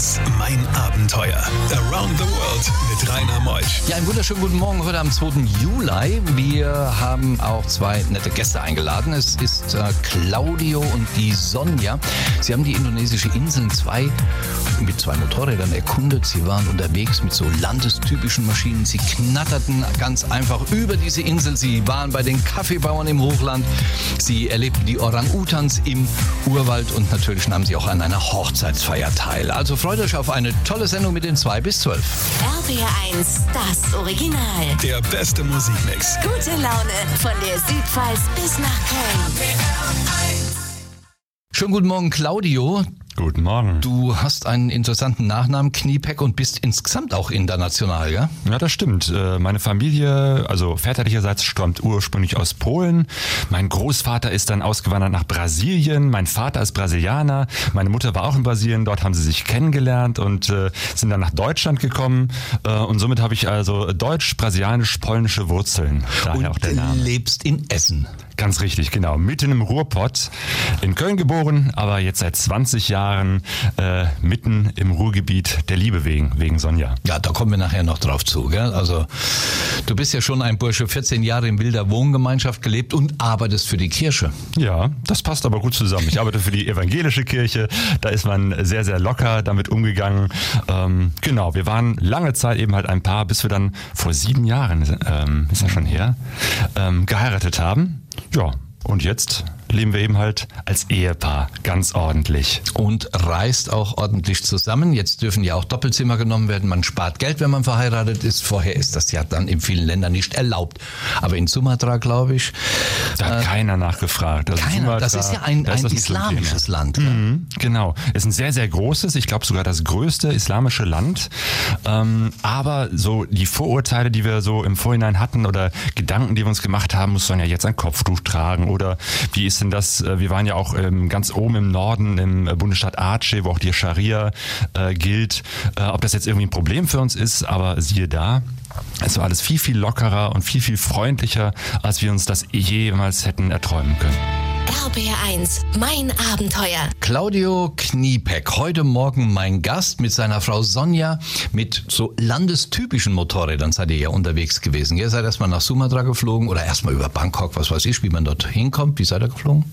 1, mein Abenteuer. Around the World mit Rainer Meusch. Ja, einen wunderschönen guten Morgen heute am 2. Juli. Wir haben auch zwei nette Gäste eingeladen. Es ist äh, Claudio und die Sonja. Sie haben die indonesische Inseln zwei mit zwei Motorrädern erkundet. Sie waren unterwegs mit so landestypischen Maschinen. Sie knatterten ganz einfach über diese Insel. Sie waren bei den Kaffeebauern im Hochland. Sie erlebten die Orang-Utans im Urwald und natürlich nahmen sie auch an einer Hochzeitsfeier teil. Also freut euch auf eine tolle Sendung mit den 2 bis 12. RPR1, das Original. Der beste Musikmix. Gute Laune von der Südpfalz bis nach Köln. Schönen guten Morgen, Claudio. Guten Morgen. Du hast einen interessanten Nachnamen, Kniepeck, und bist insgesamt auch international, ja? Ja, das stimmt. Äh, Meine Familie, also väterlicherseits, stammt ursprünglich aus Polen. Mein Großvater ist dann ausgewandert nach Brasilien. Mein Vater ist Brasilianer. Meine Mutter war auch in Brasilien. Dort haben sie sich kennengelernt und äh, sind dann nach Deutschland gekommen. Äh, und somit habe ich also deutsch-brasilianisch-polnische Wurzeln. Daher auch Und der Name. lebst in Essen. Ganz richtig, genau. Mitten im Ruhrpott. In Köln geboren, aber jetzt seit 20 Jahren äh, mitten im Ruhrgebiet der Liebe wegen, wegen Sonja. Ja, da kommen wir nachher noch drauf zu. Gell? Also, du bist ja schon ein Bursche, 14 Jahre in wilder Wohngemeinschaft gelebt und arbeitest für die Kirche. Ja, das passt aber gut zusammen. Ich arbeite für die evangelische Kirche. Da ist man sehr, sehr locker damit umgegangen. Ähm, genau, wir waren lange Zeit eben halt ein Paar, bis wir dann vor sieben Jahren, ähm, ist ja schon her, ähm, geheiratet haben. Ja, und jetzt leben wir eben halt als Ehepaar ganz ordentlich. Und reist auch ordentlich zusammen. Jetzt dürfen ja auch Doppelzimmer genommen werden. Man spart Geld, wenn man verheiratet ist. Vorher ist das ja dann in vielen Ländern nicht erlaubt. Aber in Sumatra, glaube ich, Da hat keiner nachgefragt. Also Äh, keiner. Das Sumatra, ist ja ein, ist ein das nicht so ein islamisches Land. gell? Mhm, Genau. Ist ein sehr, sehr großes, ich glaube sogar das größte islamische Land. Ähm, aber so die Vorurteile, die wir so im Vorhinein hatten oder Gedanken, die wir uns gemacht haben, muss man ja jetzt ein Kopftuch tragen oder wie ist denn das? äh, Wir waren ja auch ähm, ganz oben im Norden im äh, Bundesstaat Aceh, wo auch die Scharia äh, gilt. Ob das jetzt irgendwie ein Problem für uns ist, aber siehe da. Es war alles viel, viel lockerer und viel, viel freundlicher, als wir uns das jemals hätten erträumen können. RPR1, mein Abenteuer. Claudio Kniepeck, heute Morgen mein Gast mit seiner Frau Sonja mit so landestypischen Motorrädern seid ihr ja unterwegs gewesen. Ihr seid erstmal nach Sumatra geflogen oder erstmal über Bangkok, was weiß ich, wie man dort hinkommt. Wie seid ihr geflogen?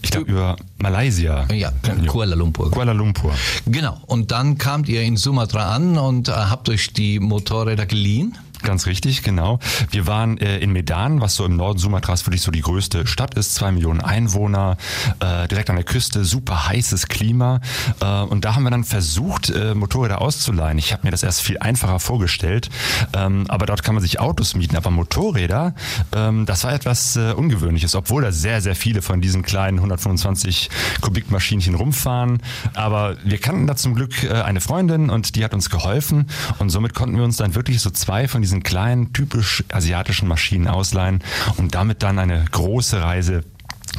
Ich glaube über Malaysia. Ja, Kuala Lumpur. Kuala Lumpur. Genau. Und dann kamt ihr in Sumatra an und äh, habt euch die Motorräder geliehen. Ganz richtig, genau. Wir waren äh, in Medan, was so im Norden Sumatras wirklich so die größte Stadt ist, zwei Millionen Einwohner, äh, direkt an der Küste, super heißes Klima. Äh, und da haben wir dann versucht, äh, Motorräder auszuleihen. Ich habe mir das erst viel einfacher vorgestellt, ähm, aber dort kann man sich Autos mieten. Aber Motorräder, ähm, das war etwas äh, Ungewöhnliches, obwohl da sehr, sehr viele von diesen kleinen 125 Kubikmaschinchen rumfahren. Aber wir kannten da zum Glück äh, eine Freundin und die hat uns geholfen und somit konnten wir uns dann wirklich so zwei von diesen kleinen, typisch asiatischen Maschinen ausleihen und damit dann eine große Reise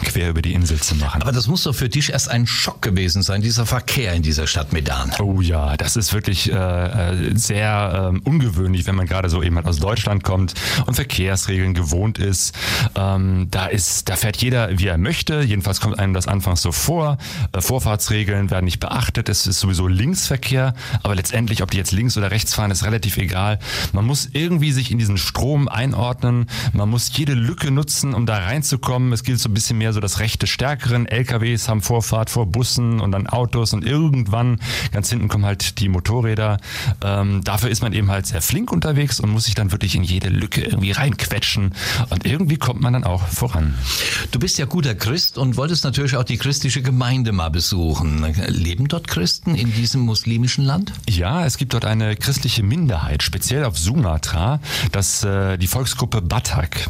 quer über die Insel zu machen. Aber das muss doch für dich erst ein Schock gewesen sein, dieser Verkehr in dieser Stadt Medan. Oh ja, das ist wirklich äh, äh, sehr ähm, ungewöhnlich, wenn man gerade so eben halt aus Deutschland kommt und Verkehrsregeln gewohnt ist. Ähm, da ist, da fährt jeder, wie er möchte. Jedenfalls kommt einem das anfangs so vor. Äh, Vorfahrtsregeln werden nicht beachtet. Es ist sowieso Linksverkehr, aber letztendlich, ob die jetzt links oder rechts fahren, ist relativ egal. Man muss irgendwie sich in diesen Strom einordnen. Man muss jede Lücke nutzen, um da reinzukommen. Es gilt so ein bisschen mehr so das Recht des Stärkeren. LKWs haben Vorfahrt vor Bussen und dann Autos und irgendwann ganz hinten kommen halt die Motorräder. Ähm, dafür ist man eben halt sehr flink unterwegs und muss sich dann wirklich in jede Lücke irgendwie reinquetschen und irgendwie kommt man dann auch voran. Du bist ja guter Christ und wolltest natürlich auch die christliche Gemeinde mal besuchen. Leben dort Christen in diesem muslimischen Land? Ja, es gibt dort eine christliche Minderheit, speziell auf Sumatra, das äh, die Volksgruppe Batak.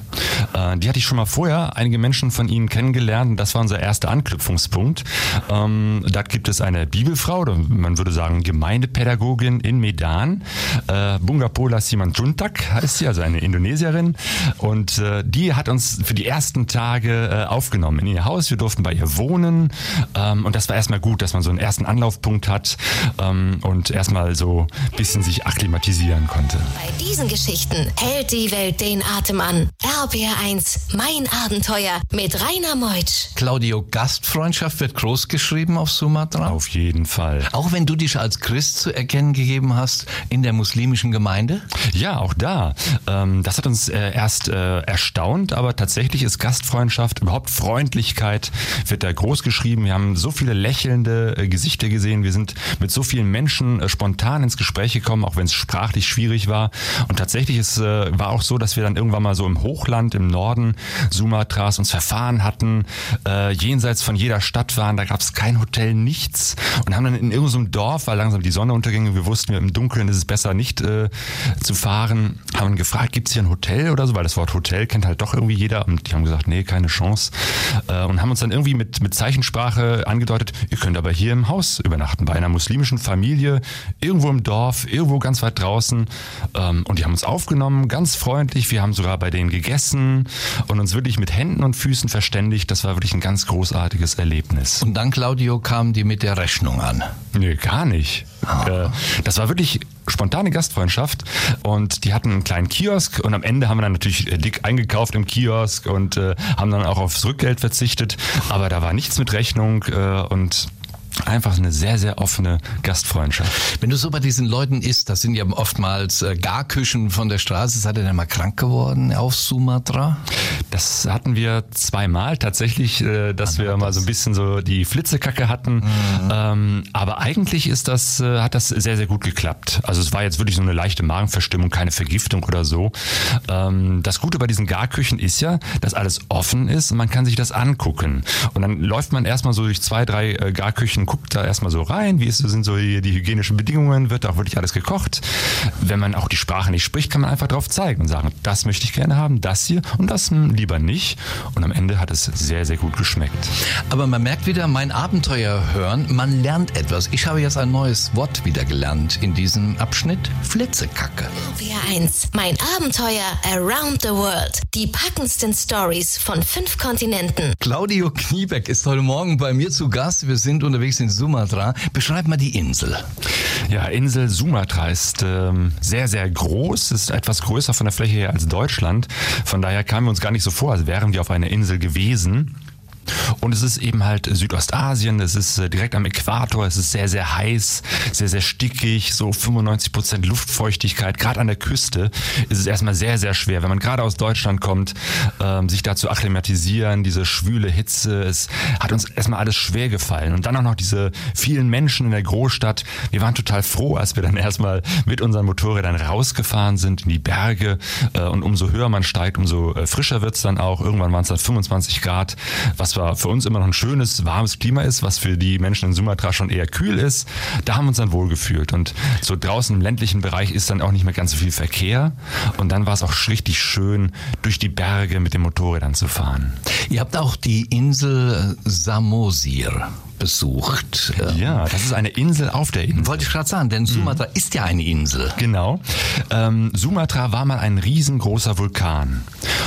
Äh, die hatte ich schon mal vorher, einige Menschen von ihnen kennengelernt und das war unser erster Anknüpfungspunkt. Ähm, da gibt es eine Bibelfrau, oder man würde sagen Gemeindepädagogin in Medan, äh, Bungapola Simanjuntak heißt sie, also eine Indonesierin und äh, die hat uns für die ersten Tage äh, aufgenommen in ihr Haus. Wir durften bei ihr wohnen ähm, und das war erstmal gut, dass man so einen ersten Anlaufpunkt hat ähm, und erstmal so ein bisschen sich akklimatisieren konnte. Bei diesen Geschichten hält die Welt den Atem an. RPR1, mein Abenteuer mit Rainer Meutsch. Claudio, Gastfreundschaft wird groß geschrieben auf Sumatra? Auf jeden Fall. Auch wenn du dich als Christ zu erkennen gegeben hast in der muslimischen Gemeinde? Ja, auch da. Ähm, das hat uns äh, erst äh, erstaunt, aber tatsächlich ist Gastfreundschaft, überhaupt Freundlichkeit, wird da groß geschrieben. Wir haben so viele lächelnde äh, Gesichter gesehen. Wir sind mit so vielen Menschen spontan ins Gespräch gekommen, auch wenn es sprachlich schwierig war. Und tatsächlich ist, war auch so, dass wir dann irgendwann mal so im Hochland, im Norden Sumatras uns verfahren hatten, äh, jenseits von jeder Stadt waren, da gab es kein Hotel, nichts. Und haben dann in irgendeinem Dorf, weil langsam die Sonne unterging, wir wussten, im Dunkeln ist es besser nicht äh, zu fahren, haben gefragt, gibt es hier ein Hotel oder so, weil das Wort Hotel kennt halt doch irgendwie jeder. Und die haben gesagt, nee, keine Chance. Äh, und haben uns dann irgendwie mit, mit Zeichensprache angedeutet, ihr könnt aber hier im Haus übernachten, bei einer muslimischen Familie, irgendwo im Dorf, irgendwo ganz weit draußen. Ähm, und die haben uns aufgenommen, ganz freundlich, wir haben sogar bei denen gegessen und uns wirklich mit Händen und Füßen verständigt, das war wirklich ein ganz großartiges Erlebnis. Und dann, Claudio, kamen die mit der Rechnung an. Nee, gar nicht. Äh, Das war wirklich spontane Gastfreundschaft und die hatten einen kleinen Kiosk und am Ende haben wir dann natürlich äh, dick eingekauft im Kiosk und äh, haben dann auch aufs Rückgeld verzichtet, aber da war nichts mit Rechnung äh, und einfach eine sehr, sehr offene Gastfreundschaft. Wenn du so bei diesen Leuten isst, das sind ja oftmals äh, Garküchen von der Straße, seid ihr denn mal krank geworden auf Sumatra? Das hatten wir zweimal tatsächlich, äh, dass wir mal so ein bisschen so die Flitzekacke hatten. Ähm, aber eigentlich ist das, äh, hat das sehr, sehr gut geklappt. Also es war jetzt wirklich so eine leichte Magenverstimmung, keine Vergiftung oder so. Ähm, das Gute bei diesen Garküchen ist ja, dass alles offen ist und man kann sich das angucken. Und dann läuft man erstmal so durch zwei, drei äh, Garküchen, guckt da erstmal so rein, wie ist, sind so hier die hygienischen Bedingungen, wird auch wirklich alles gekocht. Wenn man auch die Sprache nicht spricht, kann man einfach drauf zeigen und sagen, das möchte ich gerne haben, das hier und das hm, lieber nicht. Und am Ende hat es sehr, sehr gut geschmeckt. Aber man merkt wieder, mein Abenteuer hören, man lernt etwas. Ich habe jetzt ein neues Wort wieder gelernt in diesem Abschnitt. Flitzekacke. RPR1. Mein Abenteuer Around the World. Die packendsten Stories von fünf Kontinenten. Claudio Kniebeck ist heute Morgen bei mir zu Gast. Wir sind unterwegs in Sumatra. Beschreib mal die Insel. Ja, Insel Sumatra ist ähm, sehr, sehr groß, ist etwas größer von der Fläche her als Deutschland. Von daher kamen wir uns gar nicht so vor, als wären wir auf einer Insel gewesen. Und es ist eben halt Südostasien, es ist äh, direkt am Äquator, es ist sehr, sehr heiß, sehr, sehr stickig, so 95 Prozent Luftfeuchtigkeit. Gerade an der Küste ist es erstmal sehr, sehr schwer, wenn man gerade aus Deutschland kommt, ähm, sich da zu akklimatisieren, diese schwüle Hitze. Es hat uns erstmal alles schwer gefallen. Und dann auch noch diese vielen Menschen in der Großstadt. Wir waren total froh, als wir dann erstmal mit unseren Motorrädern rausgefahren sind in die Berge. Äh, und umso höher man steigt, umso äh, frischer wird's dann auch. Irgendwann waren es dann 25 Grad, was zwar für uns immer noch ein schönes, warmes Klima ist, was für die Menschen in Sumatra schon eher kühl ist. Da haben wir uns dann wohlgefühlt. Und so draußen im ländlichen Bereich ist dann auch nicht mehr ganz so viel Verkehr. Und dann war es auch richtig schön, durch die Berge mit den Motorrädern zu fahren. Ihr habt auch die Insel Samosir besucht. Ja, das ist eine Insel auf der Insel. Wollte ich gerade sagen, denn Sumatra ist ja eine Insel. Genau. Ähm, Sumatra war mal ein riesengroßer Vulkan.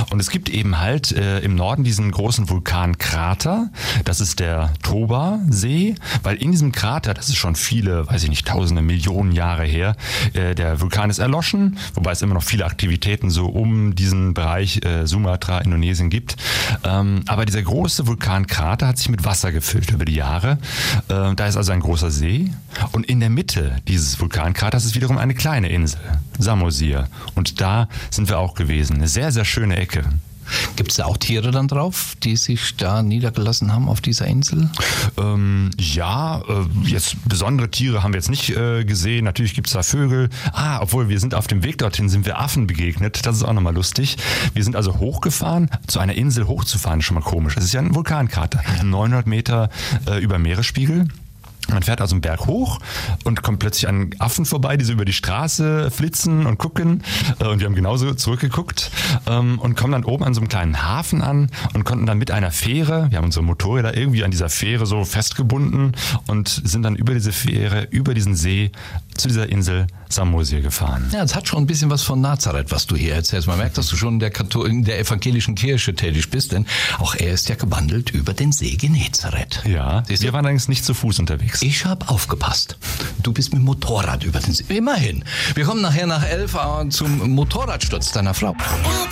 Und es gibt eben halt äh, im Norden diesen großen Vulkankrater. Das ist der Toba-See, weil in diesem Krater, das ist schon viele, weiß ich nicht, tausende, Millionen Jahre her, äh, der Vulkan ist erloschen, wobei es immer noch viele Aktivitäten so um diesen Bereich äh, Sumatra, Indonesien gibt. Ähm, aber dieser große Vulkankrater hat sich mit Wasser gefüllt über die Jahre. Äh, da ist also ein großer See. Und in der Mitte dieses Vulkankraters ist wiederum eine kleine Insel, Samosir. Und da sind wir auch gewesen. Eine sehr, sehr schöne Ecke. Gibt es da auch Tiere dann drauf, die sich da niedergelassen haben auf dieser Insel? Ähm, ja, äh, jetzt besondere Tiere haben wir jetzt nicht äh, gesehen. Natürlich gibt's da Vögel. Ah, obwohl wir sind auf dem Weg dorthin, sind wir Affen begegnet. Das ist auch nochmal lustig. Wir sind also hochgefahren. Zu einer Insel hochzufahren ist schon mal komisch. Das ist ja ein Vulkankrater. 900 Meter äh, über Meeresspiegel. Man fährt also einen Berg hoch und kommt plötzlich an Affen vorbei, die so über die Straße flitzen und gucken. Äh, Und wir haben genauso zurückgeguckt ähm, und kommen dann oben an so einem kleinen Hafen an und konnten dann mit einer Fähre, wir haben unsere Motorräder irgendwie an dieser Fähre so festgebunden und sind dann über diese Fähre, über diesen See zu dieser Insel Samosir gefahren. Ja, es hat schon ein bisschen was von Nazareth, was du hier erzählst. Man merkt, dass du schon in der, in der evangelischen Kirche tätig bist, denn auch er ist ja gewandelt über den See Genezareth. Ja, wir waren allerdings nicht zu Fuß unterwegs. Unterwegs? Ich habe aufgepasst. Du bist mit dem Motorrad über den See. Immerhin. Wir kommen nachher nach elf Uhr zum Motorradsturz deiner Frau.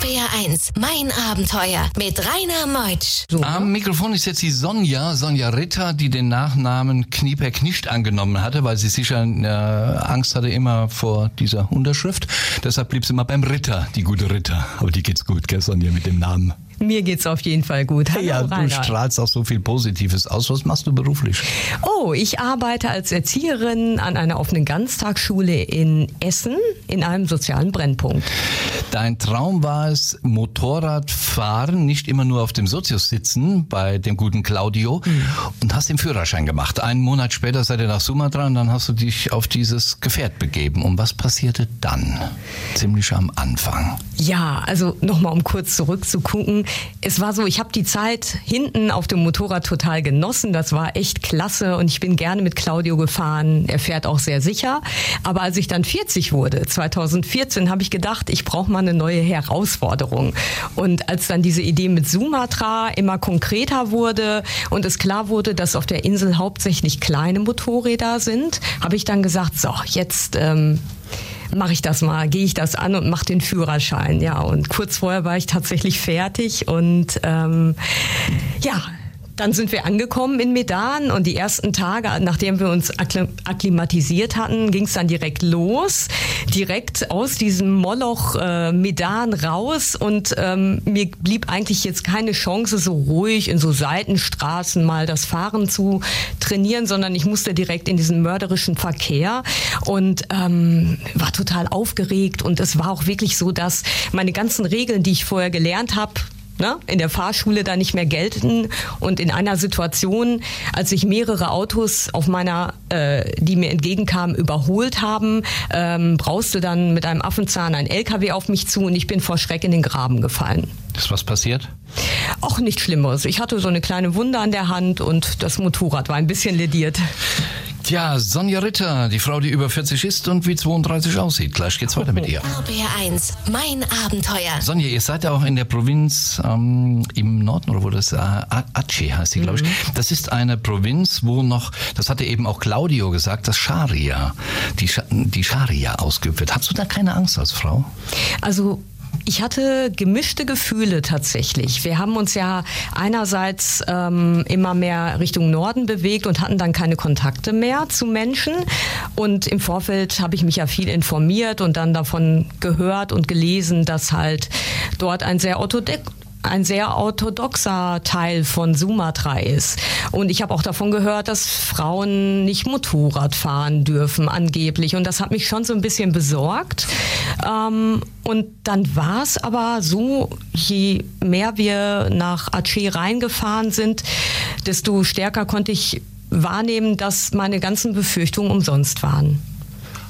RPR1, mein Abenteuer mit Rainer Meutsch. Am Mikrofon ist jetzt die Sonja, Sonja Ritter, die den Nachnamen Kniepeck nicht angenommen hatte, weil sie sicher äh, Angst hatte immer vor dieser Unterschrift. Deshalb blieb sie immer beim Ritter, die gute Ritter. Aber die geht's gut, gell, Sonja, mit dem Namen. Mir geht's auf jeden Fall gut. Hallo, ja, du Rainer. strahlst auch so viel Positives aus. Was machst du beruflich? Oh, ich arbeite als Erzieherin an einer offenen Ganztagsschule in Essen in einem sozialen Brennpunkt. Dein Traum war es, Motorradfahren, nicht immer nur auf dem Sozius sitzen, bei dem guten Claudio, und hast den Führerschein gemacht. Einen Monat später seid ihr nach Sumatra und dann hast du dich auf dieses Gefährt begeben. Und was passierte dann? Ziemlich am Anfang. Ja, also nochmal um kurz zurückzugucken. Es war so, ich habe die Zeit hinten auf dem Motorrad total genossen. Das war echt klasse und ich bin gerne mit Claudio gefahren. Er fährt auch sehr sicher. Aber als ich dann 40 wurde, 2014, habe ich gedacht, ich brauche mal eine neue Herausforderung. Und als dann diese Idee mit Sumatra immer konkreter wurde und es klar wurde, dass auf der Insel hauptsächlich kleine Motorräder sind, habe ich dann gesagt, so, jetzt ähm, mache ich das mal, gehe ich das an und mache den Führerschein. Ja, und kurz vorher war ich tatsächlich fertig und ähm, ja. Dann sind wir angekommen in Medan und die ersten Tage, nachdem wir uns akklim- akklimatisiert hatten, ging es dann direkt los, direkt aus diesem Moloch äh, Medan raus und ähm, mir blieb eigentlich jetzt keine Chance, so ruhig in so Seitenstraßen mal das Fahren zu trainieren, sondern ich musste direkt in diesen mörderischen Verkehr und ähm, war total aufgeregt und es war auch wirklich so, dass meine ganzen Regeln, die ich vorher gelernt habe, ne, in der Fahrschule da nicht mehr gelten und in einer Situation, als sich mehrere Autos auf meiner, äh, die mir entgegenkamen, überholt haben, ähm, brauste dann mit einem Affenzahn ein LKW auf mich zu und ich bin vor Schreck in den Graben gefallen. Ist was passiert? Auch nicht Schlimmeres. Ich hatte so eine kleine Wunde an der Hand und das Motorrad war ein bisschen lediert. Tja, Sonja Ritter, die Frau, die über 40 ist und wie 32 aussieht. Gleich geht's weiter mit ihr. RPR1, mein Abenteuer. Sonja, ihr seid ja auch in der Provinz ähm, im Norden, oder wo das äh, Aceh heißt sie, glaube ich. Das ist eine Provinz, wo noch, das hatte eben auch Claudio gesagt, das Scharia, die, Scha die Scharia ausgeübt wird. Hast du da keine Angst als Frau? Also ich hatte gemischte Gefühle tatsächlich. Wir haben uns ja einerseits ähm, immer mehr Richtung Norden bewegt und hatten dann keine Kontakte mehr zu Menschen. Und im Vorfeld habe ich mich ja viel informiert und dann davon gehört und gelesen, dass halt dort ein sehr orthodox ein sehr orthodoxer Teil von Sumatra ist. Und ich habe auch davon gehört, dass Frauen nicht Motorrad fahren dürfen, angeblich. Und das hat mich schon so ein bisschen besorgt. Ähm, und dann war es aber so, je mehr wir nach Aceh reingefahren sind, desto stärker konnte ich wahrnehmen, dass meine ganzen Befürchtungen umsonst waren.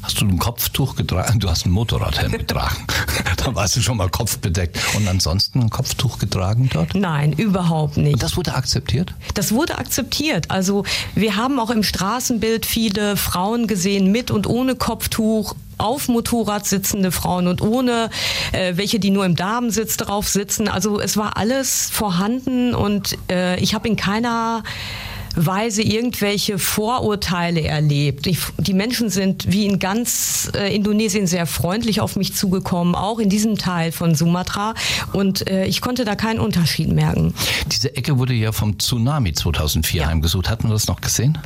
Hast du ein Kopftuch getragen? Du hast ein Motorradhelm getragen. da warst du schon mal kopfbedeckt. Und ansonsten ein Kopftuch getragen dort? Nein, überhaupt nicht. Und das wurde akzeptiert? Das wurde akzeptiert. Also wir haben auch im Straßenbild viele Frauen gesehen mit und ohne Kopftuch auf Motorrad sitzende Frauen und ohne äh, welche, die nur im Damensitz drauf sitzen. Also es war alles vorhanden und äh, ich habe in keiner Weise irgendwelche Vorurteile erlebt. Ich, die Menschen sind wie in ganz äh, Indonesien sehr freundlich auf mich zugekommen, auch in diesem Teil von Sumatra. Und äh, ich konnte da keinen Unterschied merken. Diese Ecke wurde ja vom Tsunami 2004 Ja. heimgesucht. Hat man das noch gesehen?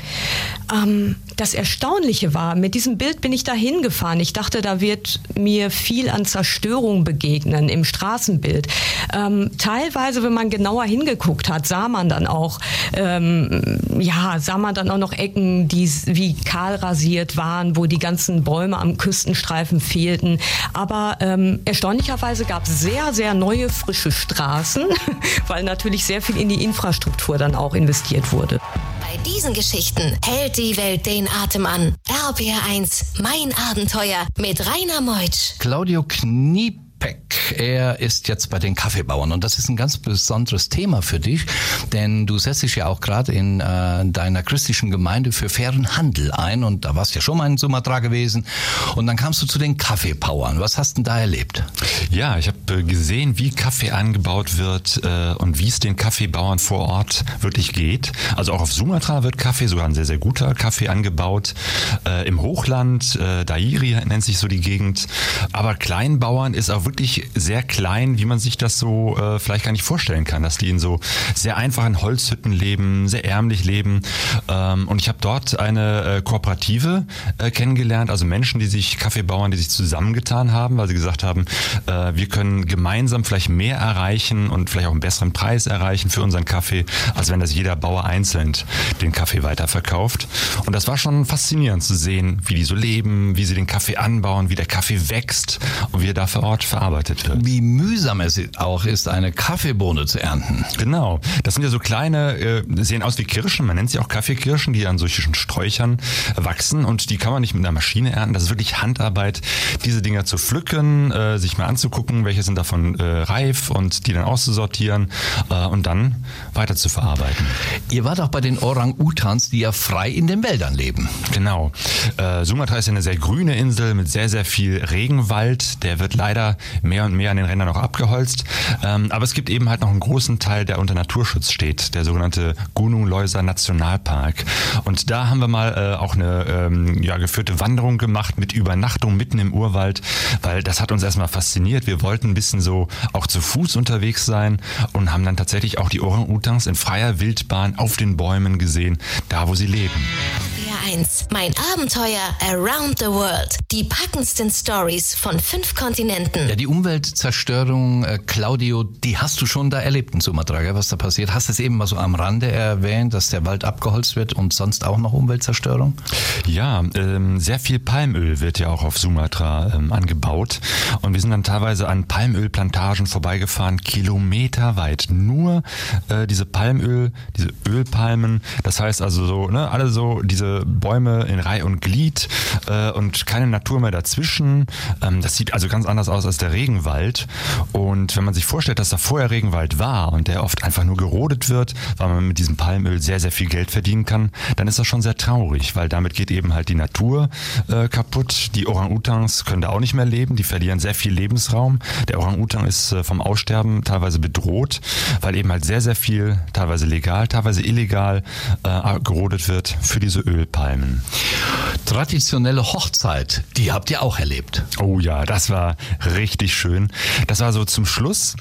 Ähm, das Erstaunliche war, mit diesem Bild bin ich da hingefahren. Ich dachte, da wird mir viel an Zerstörung begegnen im Straßenbild. Ähm, teilweise, wenn man genauer hingeguckt hat, sah man dann auch, ähm, ja, sah man dann auch noch Ecken, die wie kahl rasiert waren, wo die ganzen Bäume am Küstenstreifen fehlten. Aber ähm, erstaunlicherweise gab es sehr, sehr neue, frische Straßen, weil natürlich sehr viel in die Infrastruktur dann auch investiert wurde. Bei diesen Geschichten hält die Welt den Atem an. RPR1, mein Abenteuer mit Rainer Meutsch. Claudio Kniep Kniepeck. Er ist jetzt bei den Kaffeebauern und das ist ein ganz besonderes Thema für dich, denn du setzt dich ja auch gerade in äh, deiner christlichen Gemeinde für fairen Handel ein und da warst du ja schon mal in Sumatra gewesen und dann kamst du zu den Kaffeebauern. Was hast du denn da erlebt? Ja, ich habe äh, gesehen, wie Kaffee angebaut wird äh, und wie es den Kaffeebauern vor Ort wirklich geht. Also auch auf Sumatra wird Kaffee, sogar ein sehr, sehr guter Kaffee angebaut. Äh, Im Hochland, äh, Dairi nennt sich so die Gegend. Aber Kleinbauern ist auch wirklich sehr klein, wie man sich das so äh, vielleicht gar nicht vorstellen kann, dass die in so sehr einfachen Holzhütten leben, sehr ärmlich leben. Ähm, und ich habe dort eine äh, Kooperative äh, kennengelernt, also Menschen, die sich, Kaffeebauern, die sich zusammengetan haben, weil sie gesagt haben, äh, wir können gemeinsam vielleicht mehr erreichen und vielleicht auch einen besseren Preis erreichen für unseren Kaffee, als wenn das jeder Bauer einzeln den Kaffee weiterverkauft. Und das war schon faszinierend zu sehen, wie die so leben, wie sie den Kaffee anbauen, wie der Kaffee wächst und wie er da vor Ort verarbeitet wird. Wie mühsam es auch ist, eine Kaffeebohne zu ernten. Genau. Das sind ja so kleine, äh, sehen aus wie Kirschen, man nennt sie auch Kaffeekirschen, die an solchen Sträuchern wachsen und die kann man nicht mit einer Maschine ernten. Das ist wirklich Handarbeit, diese Dinger zu pflücken, äh, sich mal anzugucken, welche sind davon äh, reif und die dann auszusortieren äh, und dann weiter zu verarbeiten. Ihr wart auch bei den Orang-Utans, die ja frei in den Wäldern leben. Genau. Äh, Sumatra ist ja eine sehr grüne Insel mit sehr, sehr viel Regenwald. Der wird leider mehr und mehr an den Rändern noch abgeholzt. Ähm, aber es gibt eben halt noch einen großen Teil, der unter Naturschutz steht, der sogenannte Gunung Leuser Nationalpark. Und da haben wir mal äh, auch eine ähm, ja, geführte Wanderung gemacht mit Übernachtung mitten im Urwald, weil das hat uns erstmal fasziniert. Wir wollten ein bisschen so auch zu Fuß unterwegs sein und haben dann tatsächlich auch die Orang-Utans in freier Wildbahn auf den Bäumen gesehen, da wo sie leben. RPR1, mein Abenteuer around the world. Die packendsten Stories von fünf Kontinenten. Ja, die Umweltzerstörung, äh, Claudio, die hast du schon da erlebt in Sumatra, gell, was da passiert. Hast es eben mal so am Rande erwähnt, dass der Wald abgeholzt wird und sonst auch noch Umweltzerstörung? Ja, ähm, sehr viel Palmöl wird ja auch auf Sumatra ähm, angebaut. Und wir sind dann teilweise an Palmölplantagen vorbeigefahren, kilometerweit. Nur äh, diese Palmöl, diese Ölpalmen. Das heißt also so, ne, alle so diese Bäume in Reih und Glied äh, und keine Natur mehr dazwischen. Ähm, das sieht also ganz anders aus als der Regenwald. Und wenn man sich vorstellt, dass da vorher Regenwald war und der oft einfach nur gerodet wird, weil man mit diesem Palmöl sehr, sehr viel Geld verdienen kann, dann ist das schon sehr traurig, weil damit geht eben halt die Natur äh, kaputt. Die Orang-Utans können da auch nicht mehr leben, die verlieren sehr viel Lebensraum. Der Orang-Utang ist äh, vom Aussterben teilweise bedroht, weil eben halt sehr, sehr viel, teilweise legal, teilweise illegal äh, gerodet wird für diese Ölpalmen. Traditionelle Hochzeit, die habt ihr auch erlebt. Oh ja, das war richtig schön. Das war so zum Schluss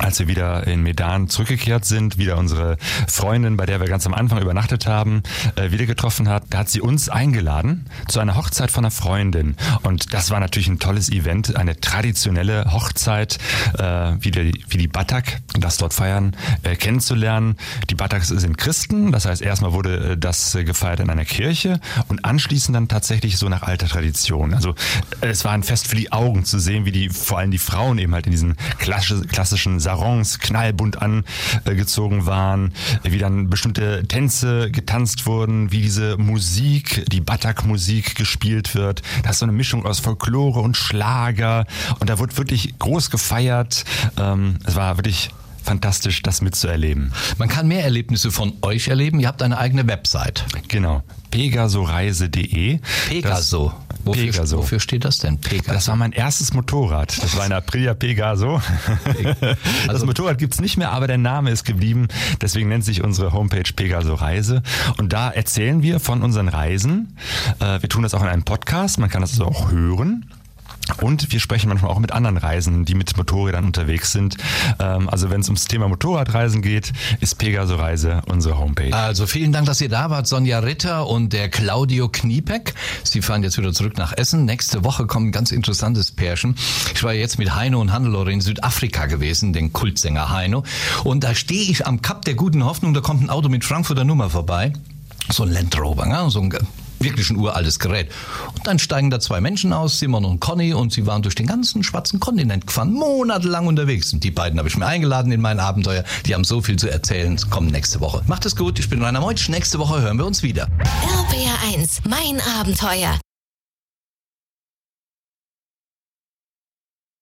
als wir wieder in Medan zurückgekehrt sind, wieder unsere Freundin, bei der wir ganz am Anfang übernachtet haben, äh, wieder getroffen hat, da hat sie uns eingeladen zu einer Hochzeit von einer Freundin. Und das war natürlich ein tolles Event, eine traditionelle Hochzeit, äh, wie, die, wie die Batak das dort feiern, äh, kennenzulernen. Die Bataks sind Christen, das heißt erstmal wurde das gefeiert in einer Kirche und anschließend dann tatsächlich so nach alter Tradition. Also es war ein Fest für die Augen zu sehen, wie die vor allem die Frauen eben halt in diesen klassischen Sarons knallbunt angezogen waren, wie dann bestimmte Tänze getanzt wurden, wie diese Musik, die Batak-Musik gespielt wird. Das ist so eine Mischung aus Folklore und Schlager und da wurde wirklich groß gefeiert. Ähm, es war wirklich fantastisch, das mitzuerleben. Man kann mehr Erlebnisse von euch erleben. Ihr habt eine eigene Website. Genau. Pegasoreise.de. Pegaso. Wofür, Pegaso. wofür steht das denn? Pegaso. Das war mein erstes Motorrad. Das war ein Aprilia Pegaso. das Also- Motorrad gibt's nicht mehr, aber der Name ist geblieben. Deswegen nennt sich unsere Homepage Pegaso Reise. Und da erzählen wir von unseren Reisen. Äh, Wir tun das auch in einem Podcast. Man kann das also auch hören. Und wir sprechen manchmal auch mit anderen Reisenden, die mit Motorrädern unterwegs sind. Ähm, Also wenn es ums Thema Motorradreisen geht, ist Pegaso Reise unsere Homepage. Also vielen Dank, dass ihr da wart, Sonja Ritter und der Claudio Kniepeck. Sie fahren jetzt wieder zurück nach Essen. Nächste Woche kommt ein ganz interessantes Pärchen. Ich war jetzt mit Heino und Hannelore in Südafrika gewesen, den Kultsänger Heino. Und da stehe ich am Kap der guten Hoffnung, da kommt ein Auto mit Frankfurter Nummer vorbei. So ein Land Rover, ne? so ein wirklich ein uraltes Gerät. Und dann steigen da zwei Menschen aus, Simon und Conny, und sie waren durch den ganzen schwarzen Kontinent gefahren, monatelang unterwegs. Und die beiden habe ich mir eingeladen in mein Abenteuer. Die haben so viel zu erzählen. Kommen nächste Woche. Macht es gut, ich bin Rainer Meutsch. Nächste Woche hören wir uns wieder. RPR1, mein Abenteuer